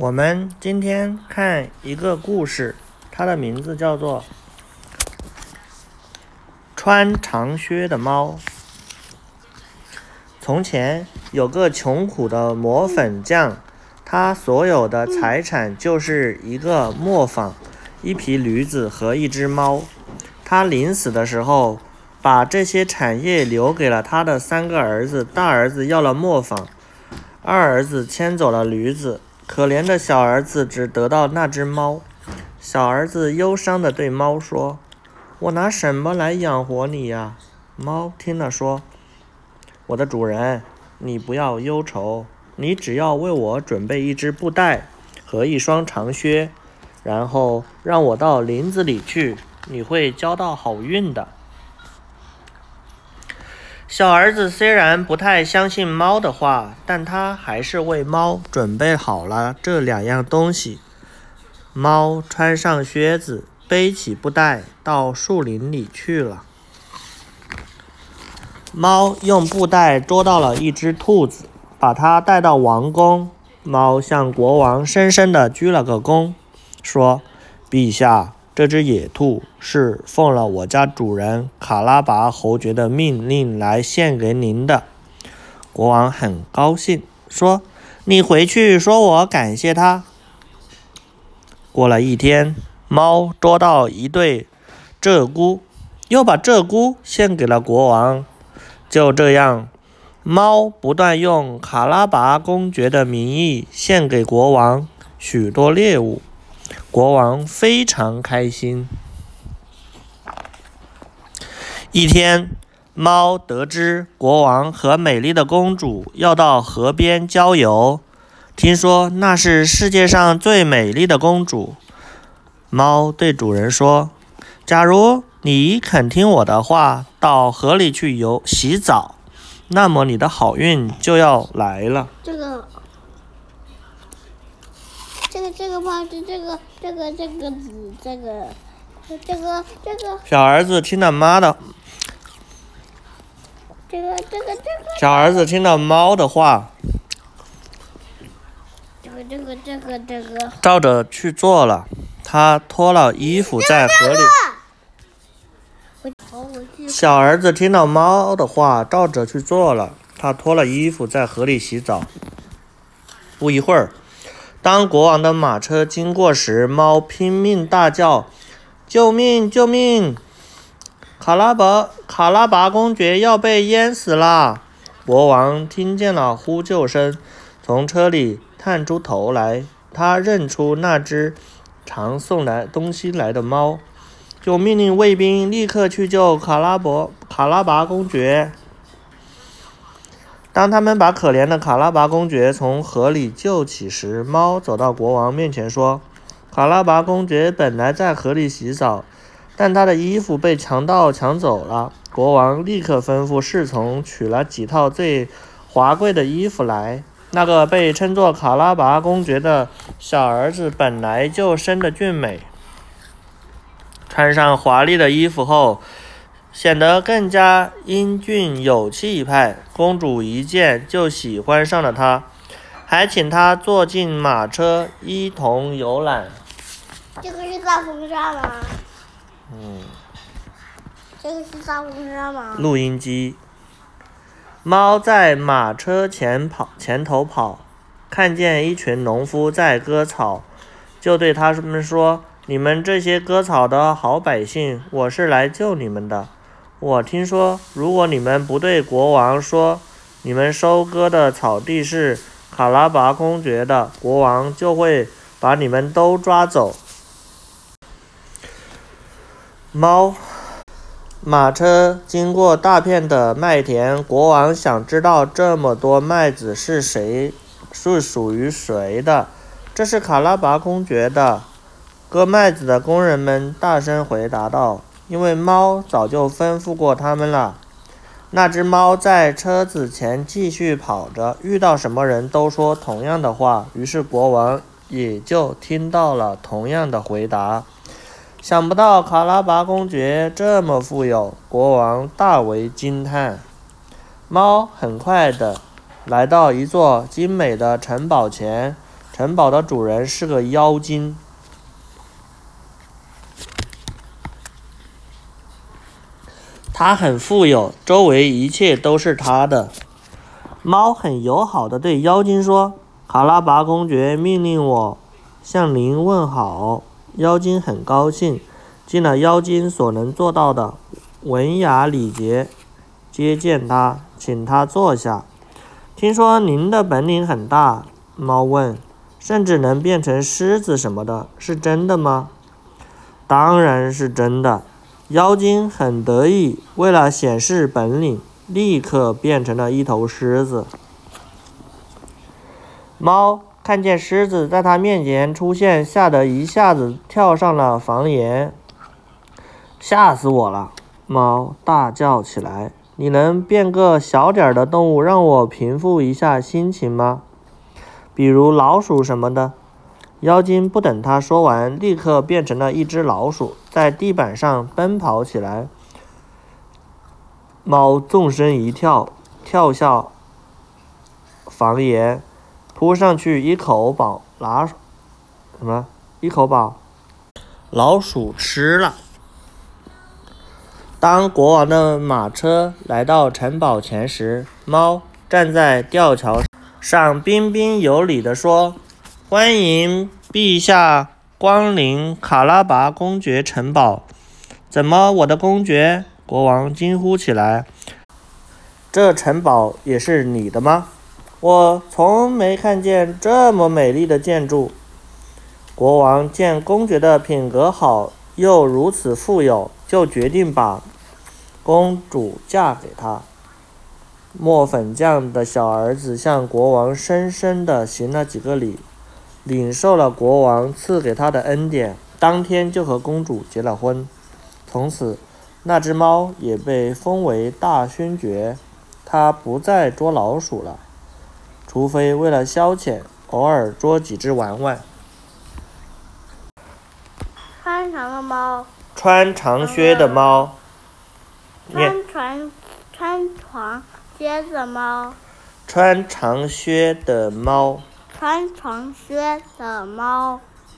我们今天看一个故事，它的名字叫做《穿长靴的猫》。从前有个穷苦的磨粉匠，他所有的财产就是一个磨坊、一匹驴子和一只猫。他临死的时候，把这些产业留给了他的三个儿子。大儿子要了磨坊，二儿子牵走了驴子。可怜的小儿子只得到那只猫。小儿子忧伤地对猫说：“我拿什么来养活你呀？”猫听了说：“我的主人，你不要忧愁，你只要为我准备一只布袋和一双长靴，然后让我到林子里去，你会交到好运的。”小儿子虽然不太相信猫的话，但他还是为猫准备好了这两样东西。猫穿上靴子，背起布袋，到树林里去了。猫用布袋捉到了一只兔子，把它带到王宫。猫向国王深深地鞠了个躬，说：“陛下。”这只野兔是奉了我家主人卡拉拔侯爵的命令来献给您的。国王很高兴，说：“你回去说我感谢他。”过了一天，猫捉到一对鹧鸪，又把鹧鸪献给了国王。就这样，猫不断用卡拉拔公爵的名义献给国王许多猎物。国王非常开心。一天，猫得知国王和美丽的公主要到河边郊游，听说那是世界上最美丽的公主。猫对主人说：“假如你肯听我的话，到河里去游洗澡，那么你的好运就要来了。”这个。这个这个胖子，这个这个这个子，这个这个这个小儿子听了妈的，这个这个这个小儿子听了猫的话，这个这个这个这个照着去做了。他脱了衣服在河里。小儿子听了猫的话，照着去做了。他脱了衣服在河里洗澡。不一会儿。当国王的马车经过时，猫拼命大叫：“救命！救命！卡拉伯卡拉拔公爵要被淹死了！”国王听见了呼救声，从车里探出头来，他认出那只常送来东西来的猫，就命令卫兵立刻去救卡拉伯卡拉拔公爵。当他们把可怜的卡拉巴公爵从河里救起时，猫走到国王面前说：“卡拉巴公爵本来在河里洗澡，但他的衣服被强盗抢走了。”国王立刻吩咐侍从取了几套最华贵的衣服来。那个被称作卡拉巴公爵的小儿子本来就生得俊美，穿上华丽的衣服后。显得更加英俊有气派。公主一见就喜欢上了他，还请他坐进马车一同游览。这个是大风扇吗？嗯。这个是大风扇吗？录音机。猫在马车前跑，前头跑，看见一群农夫在割草，就对他们说：“你们这些割草的好百姓，我是来救你们的。”我听说，如果你们不对国王说你们收割的草地是卡拉巴公爵的，国王就会把你们都抓走。猫，马车经过大片的麦田，国王想知道这么多麦子是谁，是属于谁的？这是卡拉巴公爵的。割麦子的工人们大声回答道。因为猫早就吩咐过他们了。那只猫在车子前继续跑着，遇到什么人都说同样的话，于是国王也就听到了同样的回答。想不到卡拉巴公爵这么富有，国王大为惊叹。猫很快的来到一座精美的城堡前，城堡的主人是个妖精。他很富有，周围一切都是他的。猫很友好的对妖精说：“卡拉巴公爵命令我向您问好。”妖精很高兴，尽了妖精所能做到的文雅礼节，接见他，请他坐下。听说您的本领很大，猫问：“甚至能变成狮子什么的，是真的吗？”“当然是真的。”妖精很得意，为了显示本领，立刻变成了一头狮子。猫看见狮子在它面前出现，吓得一下子跳上了房檐。吓死我了！猫大叫起来：“你能变个小点的动物，让我平复一下心情吗？比如老鼠什么的。”妖精不等他说完，立刻变成了一只老鼠，在地板上奔跑起来。猫纵身一跳，跳下房檐，扑上去一口把拿什么一口把老鼠吃了。当国王的马车来到城堡前时，猫站在吊桥上，彬彬有礼地说。欢迎陛下光临卡拉巴公爵城堡。怎么，我的公爵？国王惊呼起来。这城堡也是你的吗？我从没看见这么美丽的建筑。国王见公爵的品格好，又如此富有，就决定把公主嫁给他。磨粉匠的小儿子向国王深深的行了几个礼。领受了国王赐给他的恩典，当天就和公主结了婚。从此，那只猫也被封为大勋爵。它不再捉老鼠了，除非为了消遣，偶尔捉几只玩玩。穿长的猫。穿长靴的猫。穿穿穿长靴的猫。穿长靴的猫。穿长靴的猫。